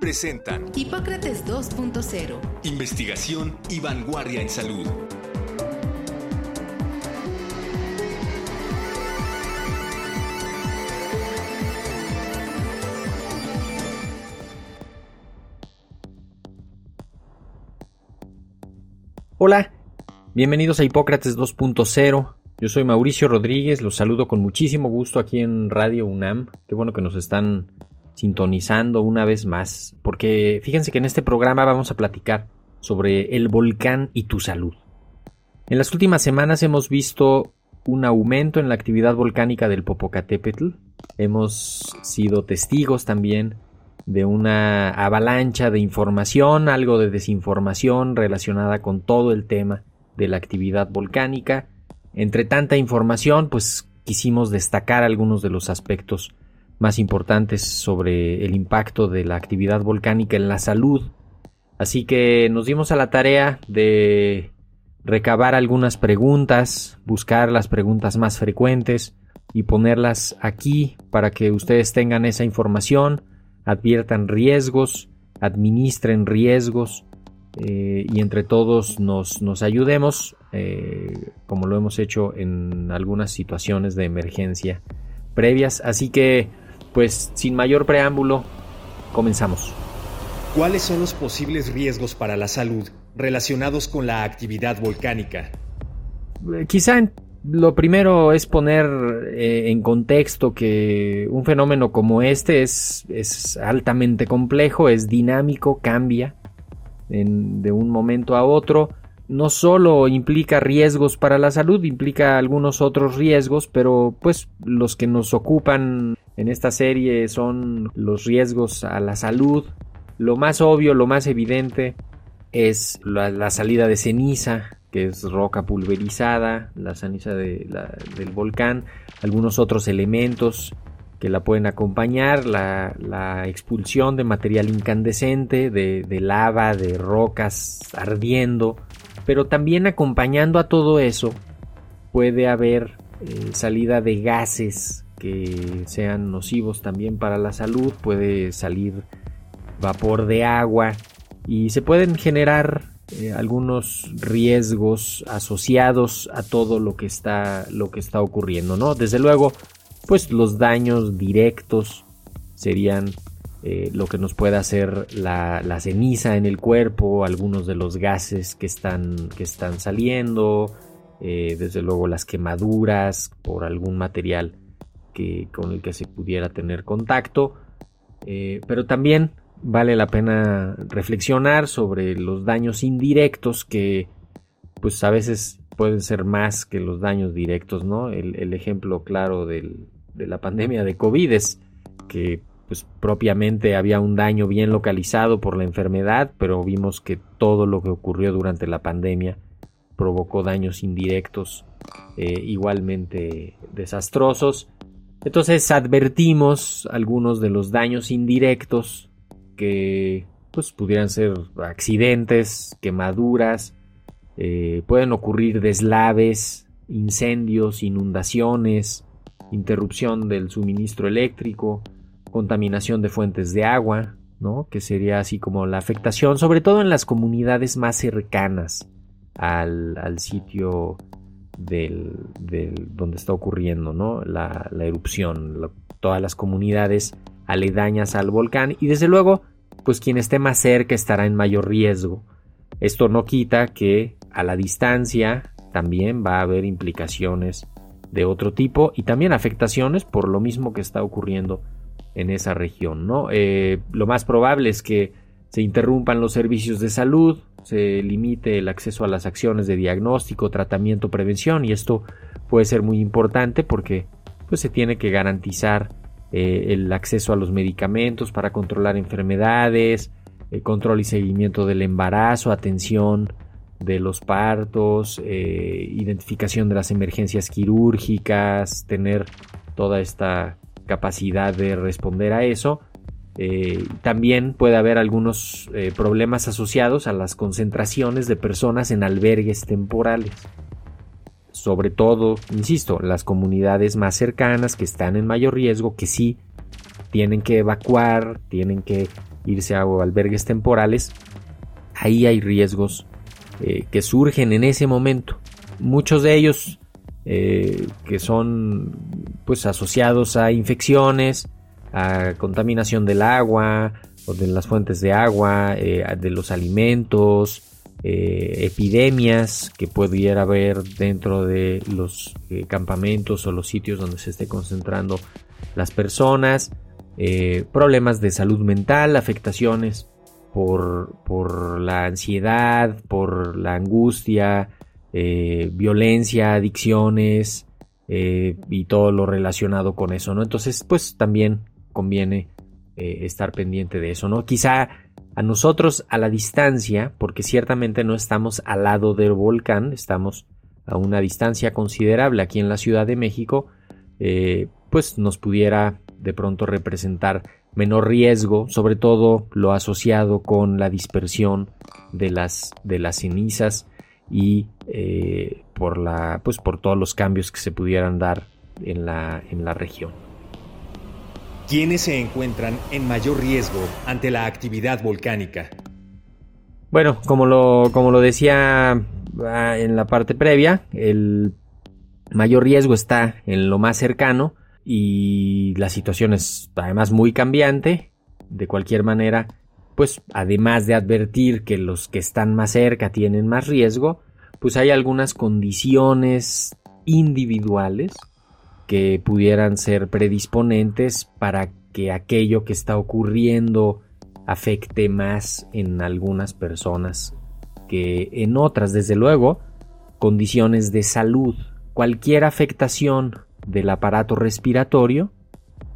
presentan Hipócrates 2.0. Investigación y vanguardia en salud. Hola, bienvenidos a Hipócrates 2.0. Yo soy Mauricio Rodríguez, los saludo con muchísimo gusto aquí en Radio UNAM. Qué bueno que nos están sintonizando una vez más, porque fíjense que en este programa vamos a platicar sobre el volcán y tu salud. En las últimas semanas hemos visto un aumento en la actividad volcánica del Popocatépetl. Hemos sido testigos también de una avalancha de información, algo de desinformación relacionada con todo el tema de la actividad volcánica. Entre tanta información, pues quisimos destacar algunos de los aspectos más importantes sobre el impacto de la actividad volcánica en la salud. Así que nos dimos a la tarea de recabar algunas preguntas, buscar las preguntas más frecuentes y ponerlas aquí para que ustedes tengan esa información, adviertan riesgos, administren riesgos eh, y entre todos nos, nos ayudemos, eh, como lo hemos hecho en algunas situaciones de emergencia previas. Así que pues sin mayor preámbulo, comenzamos. ¿Cuáles son los posibles riesgos para la salud relacionados con la actividad volcánica? Eh, quizá lo primero es poner eh, en contexto que un fenómeno como este es, es altamente complejo, es dinámico, cambia de un momento a otro no solo implica riesgos para la salud, implica algunos otros riesgos, pero pues los que nos ocupan en esta serie son los riesgos a la salud. Lo más obvio, lo más evidente es la, salida de ceniza, que es roca pulverizada, la ceniza del volcán, algunos otros elementos que la pueden acompañar, la, expulsión de material incandescente, de lava, de rocas ardiendo, pero también acompañando a todo eso puede haber eh, salida de gases que sean nocivos también para la salud, puede salir vapor de agua y se pueden generar eh, algunos riesgos asociados a todo lo que está lo que está ocurriendo, ¿no? Desde luego, pues los daños directos serían eh, lo que nos puede hacer la, ceniza en el cuerpo, algunos de los gases que están, que están saliendo, eh, desde luego las quemaduras por algún material con el que se pudiera tener contacto, eh, pero también vale la pena reflexionar sobre los daños indirectos que pues a veces pueden ser más que los daños directos, ¿no? El, ejemplo claro de la pandemia de COVID es que pues propiamente había un daño bien localizado por la enfermedad, pero vimos que todo lo que ocurrió durante la pandemia provocó daños indirectos eh, igualmente desastrosos. Entonces advertimos algunos de los daños indirectos que pues pudieran ser accidentes, quemaduras, eh, pueden ocurrir deslaves, incendios, inundaciones, interrupción del suministro eléctrico, contaminación de fuentes de agua, ¿no? que sería así como la afectación, sobre todo en las comunidades más cercanas al, sitio del, donde está ocurriendo ¿no? la, erupción, todas las comunidades aledañas al volcán y desde luego, pues quien esté más cerca estará en mayor riesgo. Esto no quita que a la distancia también va a haber implicaciones de otro tipo y también afectaciones por lo mismo que está ocurriendo en esa región. ¿no? Eh, lo más probable es que se interrumpan los servicios de salud, se limite el acceso a las acciones de diagnóstico, tratamiento, prevención y esto puede ser muy importante porque pues, se tiene que garantizar eh, el acceso a los medicamentos para controlar enfermedades, eh, control y seguimiento del embarazo, atención de los partos, eh, identificación de las emergencias quirúrgicas, tener toda esta capacidad de responder a eso. Eh, también puede haber algunos problemas asociados a las concentraciones de personas en albergues temporales. Sobre todo, insisto, las comunidades más cercanas que están en mayor riesgo, que sí tienen que evacuar, tienen que irse a albergues temporales, ahí hay riesgos eh, que surgen en ese momento. Muchos de ellos eh, que son pues asociados a infecciones, contaminación del agua o de las fuentes de agua, eh, de los alimentos, epidemias que pudiera haber dentro de los campamentos o los sitios donde se esté concentrando las personas. Eh, problemas de salud mental, afectaciones por, la ansiedad, por la angustia, eh, violencia, adicciones eh, y todo lo relacionado con eso, ¿no? Entonces, pues también conviene estar pendiente de eso, ¿no? Quizá a nosotros a la distancia, porque ciertamente no estamos al lado del volcán, estamos a una distancia considerable aquí en la Ciudad de México, pues nos pudiera de pronto representar menor riesgo, sobre todo lo asociado con la dispersión de las, de las cenizas y eh, por, la, pues por todos los cambios que se pudieran dar en la, en la región. ¿Quiénes se encuentran en mayor riesgo ante la actividad volcánica? Bueno, como lo, como lo decía ah, en la parte previa, el mayor riesgo está en lo más cercano, y la situación es además muy cambiante. De cualquier manera, pues además de advertir que los que están más cerca tienen más riesgo, pues hay algunas condiciones individuales que pudieran ser predisponentes para que aquello que está ocurriendo afecte más en algunas personas que en otras, desde luego, condiciones de salud. Cualquier afectación del aparato respiratorio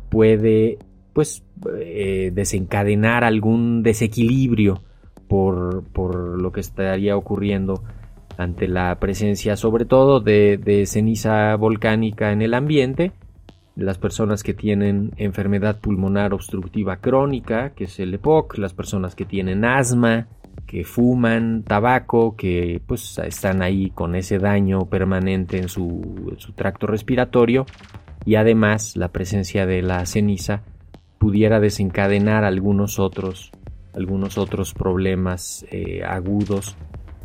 puede pues eh, desencadenar algún desequilibrio por, lo que estaría ocurriendo ante la presencia sobre todo de, ceniza volcánica en el ambiente las personas que tienen enfermedad pulmonar obstructiva crónica, que es el EPOC, las personas que tienen asma, que fuman tabaco, que pues están ahí con ese daño permanente en su, tracto respiratorio y además la presencia de la ceniza pudiera desencadenar algunos otros, algunos otros problemas eh, agudos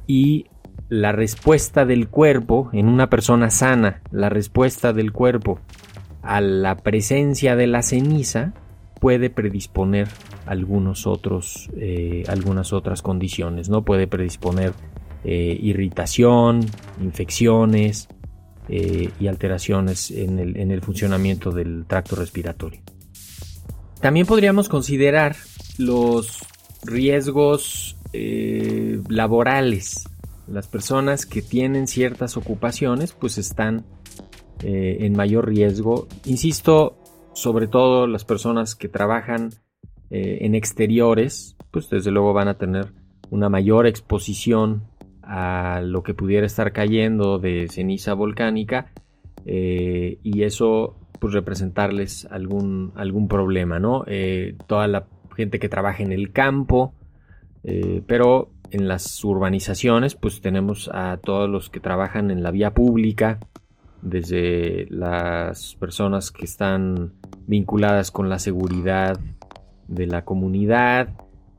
y la respuesta del cuerpo en una persona sana, la respuesta del cuerpo a la presencia de la ceniza puede predisponer algunos otros, eh, algunas otras condiciones, ¿no? Puede predisponer eh, irritación, infecciones eh, y alteraciones en el, en el funcionamiento del tracto respiratorio. También podríamos considerar los riesgos laborales. Las personas que tienen ciertas ocupaciones pues están en mayor riesgo. Insisto, sobre todo las personas que trabajan eh, en exteriores, pues desde luego van a tener una mayor exposición a lo que pudiera estar cayendo de ceniza volcánica eh, y eso pues representarles algún, algún problema, ¿no? Eh, toda la gente que trabaja en el campo, pero en las urbanizaciones pues tenemos a todos los que trabajan en la vía pública, desde las personas que están vinculadas con la seguridad de la comunidad,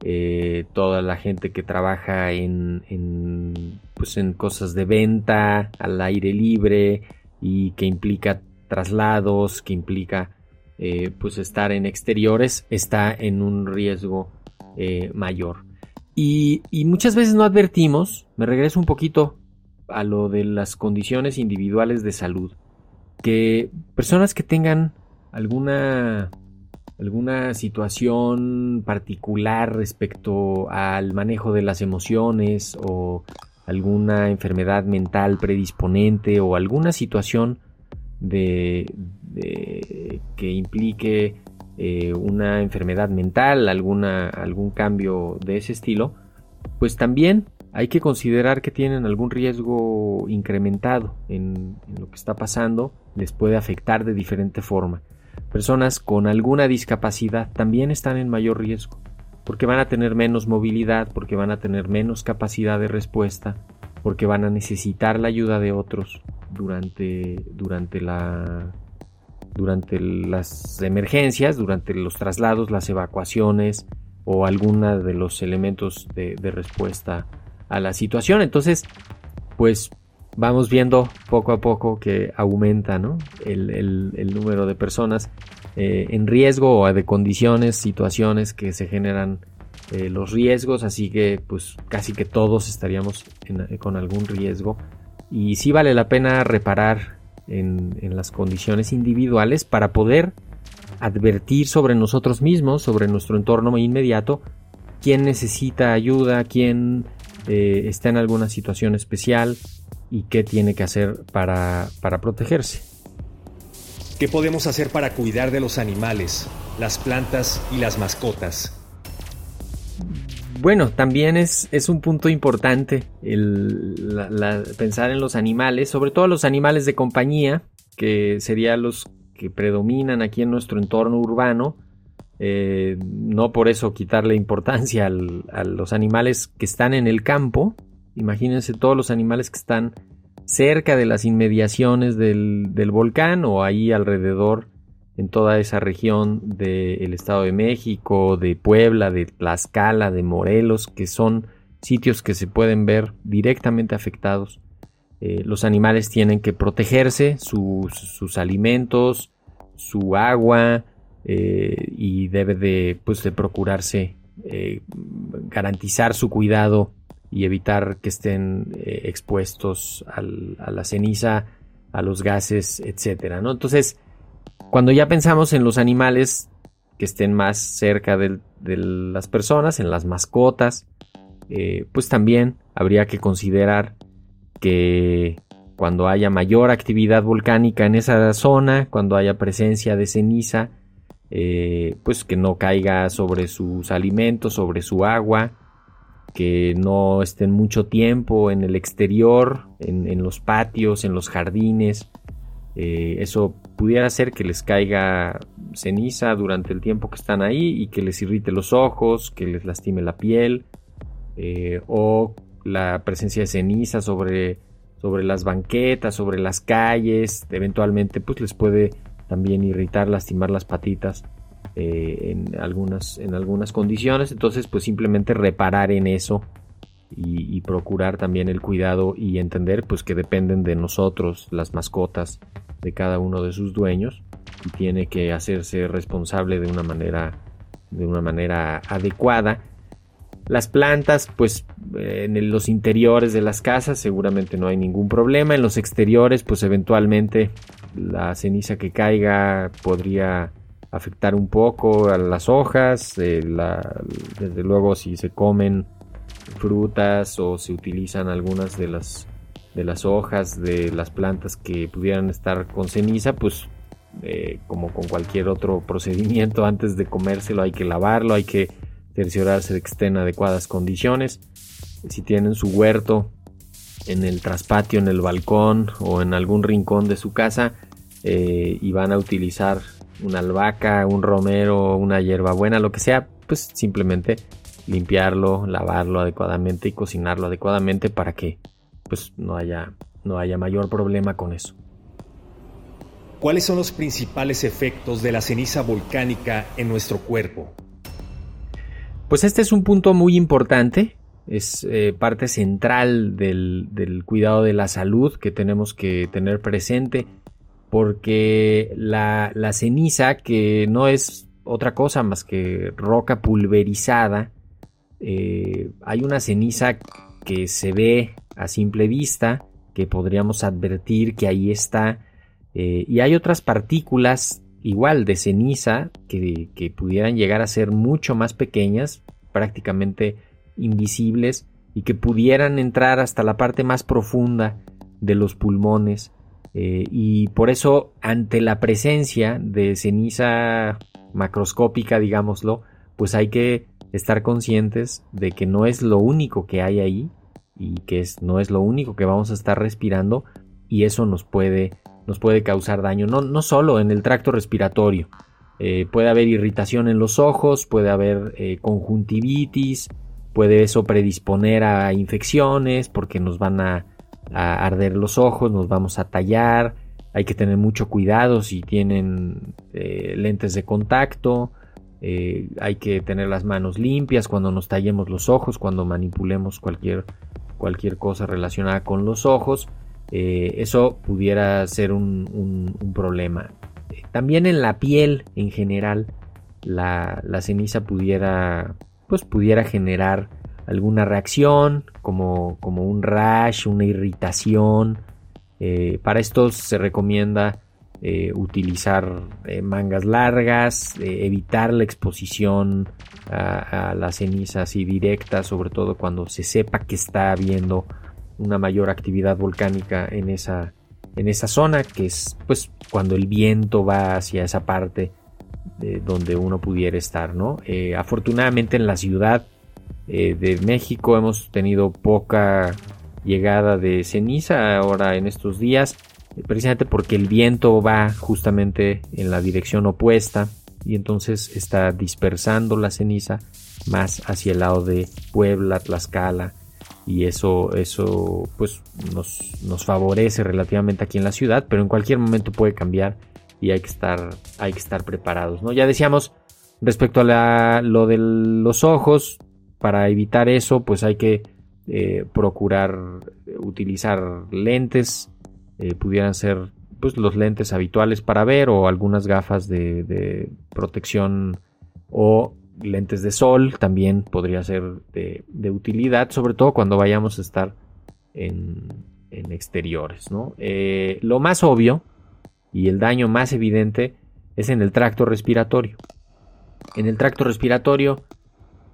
eh, toda la gente que trabaja en, pues en cosas de venta al aire libre y que implica traslados, que implica eh, pues estar en exteriores, está en un riesgo eh, mayor. Y, y, muchas veces no advertimos, me regreso un poquito a lo de las condiciones individuales de salud, que personas que tengan alguna alguna situación particular respecto al manejo de las emociones o alguna enfermedad mental predisponente o alguna situación de, que implique eh, una enfermedad mental, alguna, algún cambio de ese estilo, pues también hay que considerar que tienen algún riesgo incrementado en, lo que está pasando, les puede afectar de diferente forma. Personas con alguna discapacidad también están en mayor riesgo, porque van a tener menos movilidad, porque van a tener menos capacidad de respuesta, porque van a necesitar la ayuda de otros durante, durante, la, durante las emergencias, durante los traslados, las evacuaciones o alguna de los elementos de, respuesta a la situación. Entonces, pues vamos viendo poco a poco que aumenta el, número de personas eh, en riesgo o de condiciones, situaciones que se generan eh, los riesgos, así que pues casi que todos estaríamos con algún riesgo. Y sí vale la pena reparar en, las condiciones individuales para poder advertir sobre nosotros mismos, sobre nuestro entorno inmediato, quién necesita ayuda, quién eh, está en alguna situación especial y qué tiene que hacer para, para protegerse. ¿Qué podemos hacer para cuidar de los animales, las plantas y las mascotas? Bueno, también es, es un punto importante el, pensar en los animales, sobre todo los animales de compañía, que serían los que predominan aquí en nuestro entorno urbano, eh, no por eso quitarle importancia a los animales que están en el campo. Imagínense todos los animales que están cerca de las inmediaciones del, volcán o ahí alrededor en toda esa región del Estado de México, de Puebla, de Tlaxcala, de Morelos, que son sitios que se pueden ver directamente afectados. Eh, los animales tienen que protegerse, sus alimentos, su agua, eh, y debe de, pues, de procurarse eh, garantizar su cuidado y evitar que estén expuestos a la ceniza, a los gases, etcétera, ¿no? Entonces, cuando ya pensamos en los animales que estén más cerca de, las personas, en las mascotas, pues también habría que considerar que cuando haya mayor actividad volcánica en esa zona, cuando haya presencia de ceniza, eh, pues que no caiga sobre sus alimentos, sobre su agua, que no estén mucho tiempo en el exterior, en, los patios, en los jardines. Eh, eso pudiera hacer que les caiga ceniza durante el tiempo que están ahí y que les irrite los ojos, que les lastime la piel, eh, o la presencia de ceniza sobre, sobre las banquetas, sobre las calles, eventualmente pues les puede también irritar, lastimar las patitas eh, en, algunas, en algunas condiciones. Entonces, pues simplemente reparar en eso y, procurar también el cuidado y entender pues que dependen de nosotros, las mascotas de cada uno de sus dueños y tiene que hacerse responsable de una manera de una manera adecuada. Las plantas, pues en los interiores de las casas seguramente no hay ningún problema. En los exteriores, pues eventualmente la ceniza que caiga podría afectar un poco a las hojas, eh, desde luego si se comen frutas o se utilizan algunas de las de las hojas de las plantas que pudieran estar con ceniza, pues eh, como con cualquier otro procedimiento antes de comérselo hay que lavarlo, hay que cerciorarse de que esté en adecuadas condiciones. Si tienen su huerto en el traspatio, en el balcón o en algún rincón de su casa, eh, y van a utilizar una albahaca, un romero, una hierbabuena, lo que sea, pues simplemente limpiarlo, lavarlo adecuadamente y cocinarlo adecuadamente para que pues no haya, no haya mayor problema con eso. ¿Cuáles son los principales efectos de la ceniza volcánica en nuestro cuerpo? Pues este es un punto muy importante, es eh, parte central del, del cuidado de la salud que tenemos que tener presente porque la, ceniza, que no es otra cosa más que roca pulverizada, eh, hay una ceniza que se ve a simple vista, que podríamos advertir que ahí está, eh, y hay otras partículas igual de ceniza que, que pudieran llegar a ser mucho más pequeñas, prácticamente invisibles, y que pudieran entrar hasta la parte más profunda de los pulmones. Eh, y por eso, ante la presencia de ceniza macroscópica, digámoslo, pues hay que estar conscientes de que no es lo único que hay ahí y que es, no es lo único que vamos a estar respirando y eso nos puede, nos puede causar daño, no, no solo en el tracto respiratorio, eh, puede haber irritación en los ojos, puede haber eh, conjuntivitis, puede eso predisponer a infecciones porque nos van a a arder los ojos, nos vamos a tallar, hay que tener mucho cuidado si tienen eh, lentes de contacto, hay que tener las manos limpias cuando nos tallemos los ojos, cuando manipulemos cualquier, cualquier cosa relacionada con los ojos, eh, eso pudiera ser un, problema. También en la piel en general, la, la ceniza pudiera, pues pudiera generar alguna reacción, como, como un rash, una irritación. Eh, para esto se recomienda eh, utilizar eh, mangas largas, evitar la exposición a, la ceniza así directa, sobre todo cuando se sepa que está habiendo una mayor actividad volcánica en esa, en esa zona, que es pues cuando el viento va hacia esa parte de donde uno pudiera estar, ¿no? afortunadamente en la ciudad eh, de México hemos tenido poca llegada de ceniza ahora en estos días, eh, precisamente porque el viento va justamente en la dirección opuesta y entonces está dispersando la ceniza más hacia el lado de Puebla, Tlaxcala y eso, eso pues nos, nos favorece relativamente aquí en la ciudad, pero en cualquier momento puede cambiar y hay que estar, hay que estar preparados. ¿no? Ya decíamos respecto a lo de los ojos, para evitar eso, pues hay que eh, procurar utilizar lentes, eh, pudieran ser pues, los lentes habituales para ver o algunas gafas de, protección o lentes de sol también podría ser de, utilidad, sobre todo cuando vayamos a estar en, exteriores. Eh, lo más obvio y el daño más evidente es en el tracto respiratorio. En el tracto respiratorio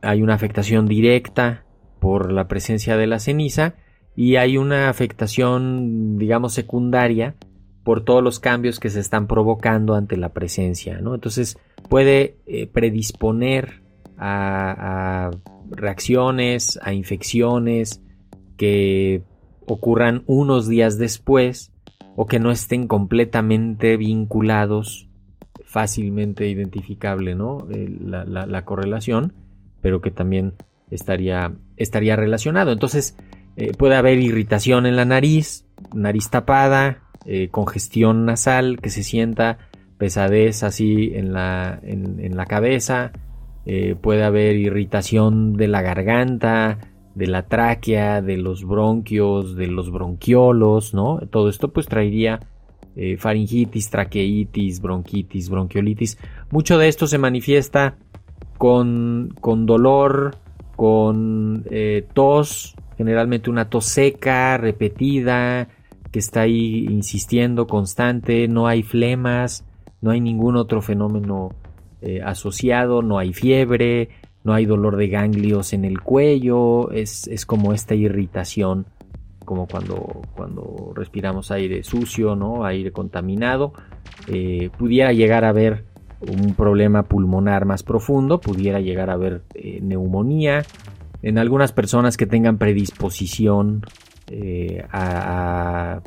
hay una afectación directa por la presencia de la ceniza y hay una afectación, digamos, secundaria por todos los cambios que se están provocando ante la presencia. ¿no? Entonces puede eh, predisponer a, reacciones, a infecciones que ocurran unos días después o que no estén completamente vinculados, fácilmente identificable ¿no? Eh, la correlación pero que también estaría, estaría relacionado. Entonces eh, puede haber irritación en la nariz, nariz tapada, eh, congestión nasal que se sienta, pesadez así en la, en, la cabeza, eh, puede haber irritación de la garganta, de la tráquea, de los bronquios, de los bronquiolos, ¿no? Todo esto pues traería faringitis, traqueitis, bronquitis, bronquiolitis. Mucho de esto se manifiesta con, con dolor, con tos, generalmente una tos seca, repetida, que está ahí insistiendo constante, no hay flemas, no hay ningún otro fenómeno eh, asociado, no hay fiebre, no hay dolor de ganglios en el cuello, es, como esta irritación, como cuando, cuando respiramos aire sucio, ¿no? aire contaminado, eh, pudiera llegar a haber un problema pulmonar más profundo, pudiera llegar a haber eh, neumonía. En algunas personas que tengan predisposición eh, a,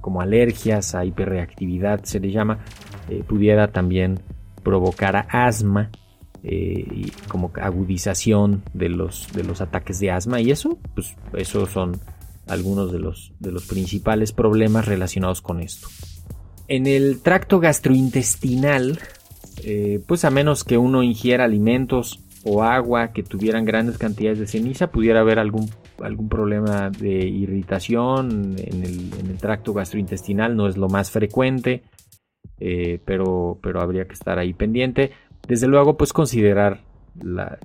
como alergias, a hiperreactividad se le llama, eh, pudiera también provocar asma, y como agudización de los, de los ataques de asma y eso, pues esos son algunos de los, de los principales problemas relacionados con esto. En el tracto gastrointestinal eh, pues a menos que uno ingiera alimentos o agua que tuvieran grandes cantidades de ceniza, pudiera haber algún, algún problema de irritación en el, tracto gastrointestinal, no es lo más frecuente, eh, pero, pero habría que estar ahí pendiente. Desde luego, pues considerar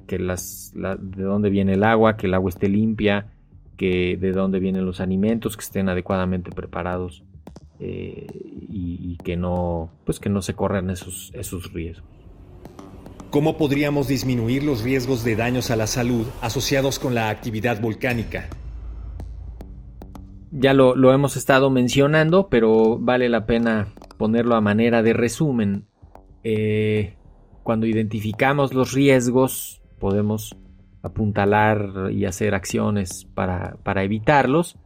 que las, de dónde viene el agua, que el agua esté limpia, que de dónde vienen los alimentos, que estén adecuadamente preparados eh, y, que no pues que no se corran esos, esos riesgos. ¿Cómo podríamos disminuir los riesgos de daños a la salud asociados con la actividad volcánica? ya lo, hemos estado mencionando, pero vale la pena ponerlo a manera de resumen. Eh, cuando identificamos los riesgos, podemos apuntalar y hacer acciones para, para evitarlos.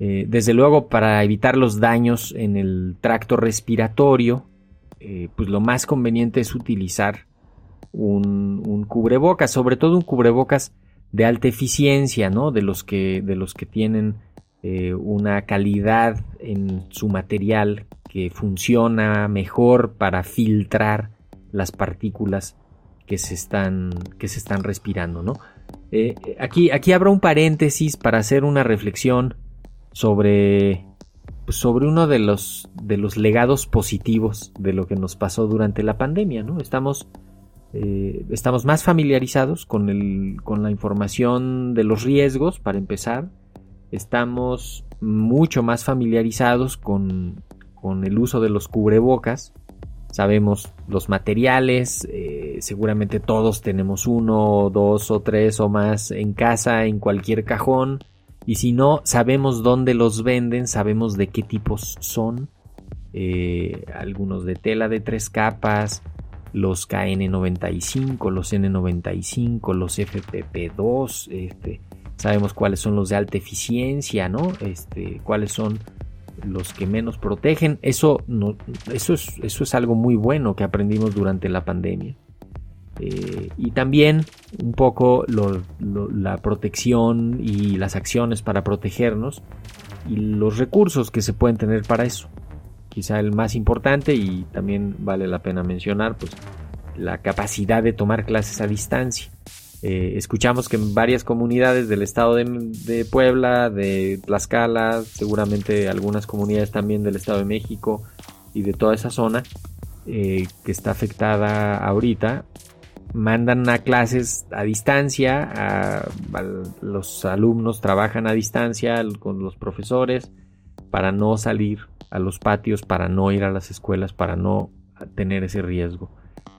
Eh, desde luego, para evitar los daños en el tracto respiratorio, eh, pues lo más conveniente es utilizar un, un, cubrebocas, sobre todo un cubrebocas de alta eficiencia, ¿no? De los que, de los que tienen eh, una calidad en su material que funciona mejor para filtrar las partículas que se están, que se están respirando, ¿no? Eh, aquí, aquí habrá un paréntesis para hacer una reflexión sobre, pues, sobre uno de los, de los legados positivos de lo que nos pasó durante la pandemia, ¿no? Estamos, eh, estamos más familiarizados con, el, con la información de los riesgos, para empezar, estamos mucho más familiarizados con, el uso de los cubrebocas. Sabemos los materiales, eh, seguramente todos tenemos uno, dos o tres o más en casa, en cualquier cajón. Y si no, sabemos dónde los venden, sabemos de qué tipos son. Eh, algunos de tela de tres capas, los KN95, los N95, los FPP2, este, sabemos cuáles son los de alta eficiencia, ¿no? Este, cuáles son los que menos protegen. Eso, no, eso, es, eso es algo muy bueno que aprendimos durante la pandemia. Eh, y también un poco la protección y las acciones para protegernos y los recursos que se pueden tener para eso. Quizá el más importante y también vale la pena mencionar, pues la capacidad de tomar clases a distancia. Eh, escuchamos que en varias comunidades del estado de, Puebla, de Tlaxcala, seguramente algunas comunidades también del estado de México y de toda esa zona eh, que está afectada ahorita, mandan a clases a distancia, los alumnos trabajan a distancia con los profesores para no salir a los patios, para no ir a las escuelas, para no tener ese riesgo.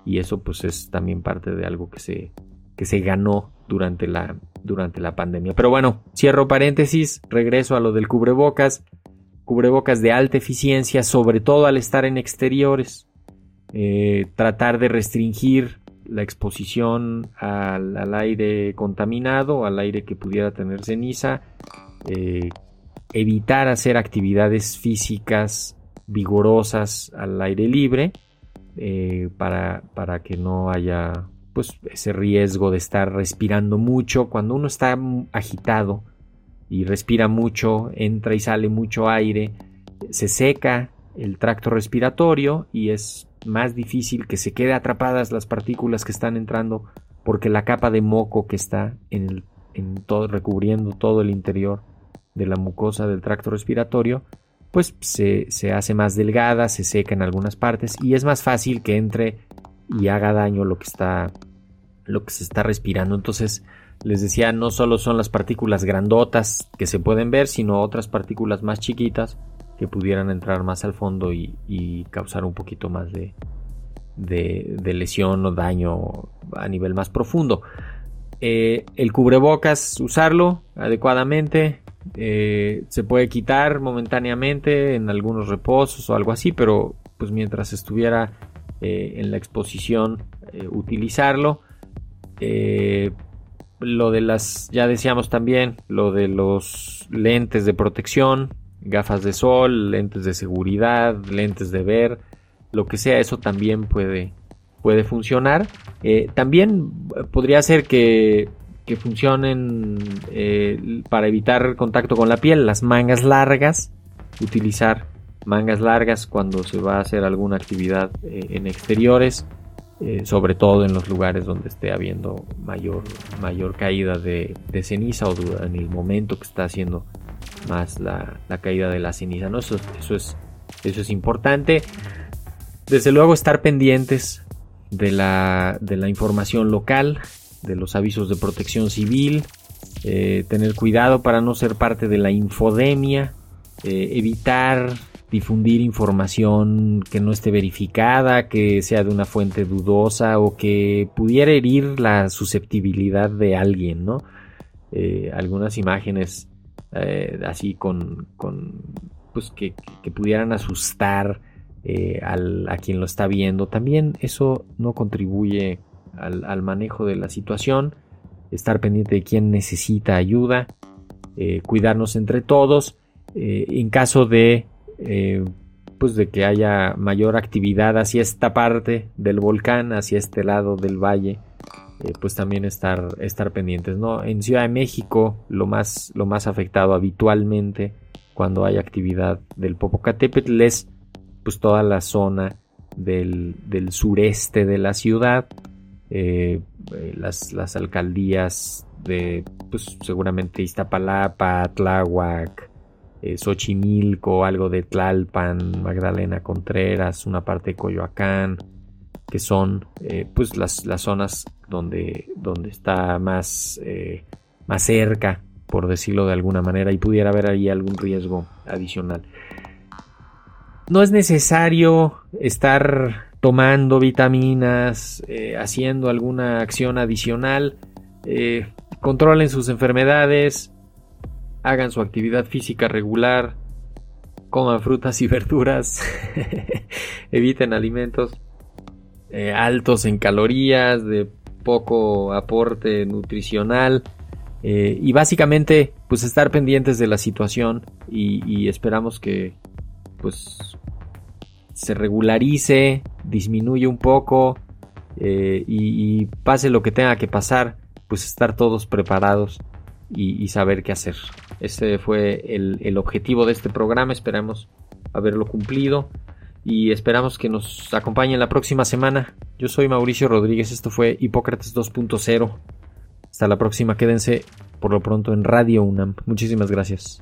Y eso pues es también parte de algo que se que se ganó durante la, durante la pandemia. Pero bueno, cierro paréntesis, regreso a lo del cubrebocas. Cubrebocas de alta eficiencia, sobre todo al estar en exteriores. Eh, tratar de restringir la exposición al, aire contaminado, al aire que pudiera tener ceniza. Eh, evitar hacer actividades físicas vigorosas al aire libre eh, para, para que no haya pues ese riesgo de estar respirando mucho. Cuando uno está agitado y respira mucho, entra y sale mucho aire, se seca el tracto respiratorio y es más difícil que se quede atrapadas las partículas que están entrando porque la capa de moco que está en, todo, recubriendo todo el interior de la mucosa del tracto respiratorio pues se, se hace más delgada, se seca en algunas partes y es más fácil que entre y haga daño lo que está lo que se está respirando. Entonces, les decía, no solo son las partículas grandotas que se pueden ver, sino otras partículas más chiquitas que pudieran entrar más al fondo y, causar un poquito más de, de, lesión o daño a nivel más profundo. Eh, el cubrebocas, usarlo adecuadamente, eh, se puede quitar momentáneamente en algunos reposos o algo así, pero pues mientras estuviera eh, en la exposición, utilizarlo. Eh, lo de las, ya decíamos también, lo de los lentes de protección, gafas de sol, lentes de seguridad, lentes de ver, lo que sea, eso también puede, puede funcionar. También podría ser que, que funcionen eh, para evitar contacto con la piel, las mangas largas, utilizar mangas largas cuando se va a hacer alguna actividad en exteriores eh, sobre todo en los lugares donde esté habiendo mayor, mayor caída de, ceniza o en el momento que está haciendo más la, caída de la ceniza. ¿no? Eso, eso, es, eso es importante. Desde luego estar pendientes de la, de la información local, de los avisos de protección civil, eh, tener cuidado para no ser parte de la infodemia, eh, evitar difundir información que no esté verificada, que sea de una fuente dudosa o que pudiera herir la susceptibilidad de alguien, ¿no? Eh, algunas imágenes así con, con pues que, que, pudieran asustar al, a quien lo está viendo. También eso no contribuye al, al, manejo de la situación. Estar pendiente de quién necesita ayuda, eh, cuidarnos entre todos. en caso de pues de que haya mayor actividad hacia esta parte del volcán, hacia este lado del valle, eh, pues también estar, estar pendientes. ¿no? En Ciudad de México, lo más, lo más afectado habitualmente cuando hay actividad del Popocatépetl es pues toda la zona del, sureste de la ciudad, eh, eh, las, las, alcaldías de pues seguramente Iztapalapa, Tláhuac, Xochimilco, algo de Tlalpan, Magdalena Contreras, una parte de Coyoacán, que son eh, pues las, las, zonas donde, donde está más, eh, más cerca, por decirlo de alguna manera, y pudiera haber ahí algún riesgo adicional. No es necesario estar tomando vitaminas, eh, haciendo alguna acción adicional. controlen sus enfermedades, hagan su actividad física regular, coman frutas y verduras, eviten alimentos eh, altos en calorías, de poco aporte nutricional eh, y básicamente pues estar pendientes de la situación y, esperamos que pues se regularice, disminuya un poco eh, y, pase lo que tenga que pasar, pues estar todos preparados y, saber qué hacer. Ese fue el, el objetivo de este programa, esperamos haberlo cumplido y esperamos que nos acompañen la próxima semana. Yo soy Mauricio Rodríguez, esto fue Hipócrates 2.0. Hasta la próxima, quédense por lo pronto en Radio UNAM. Muchísimas gracias.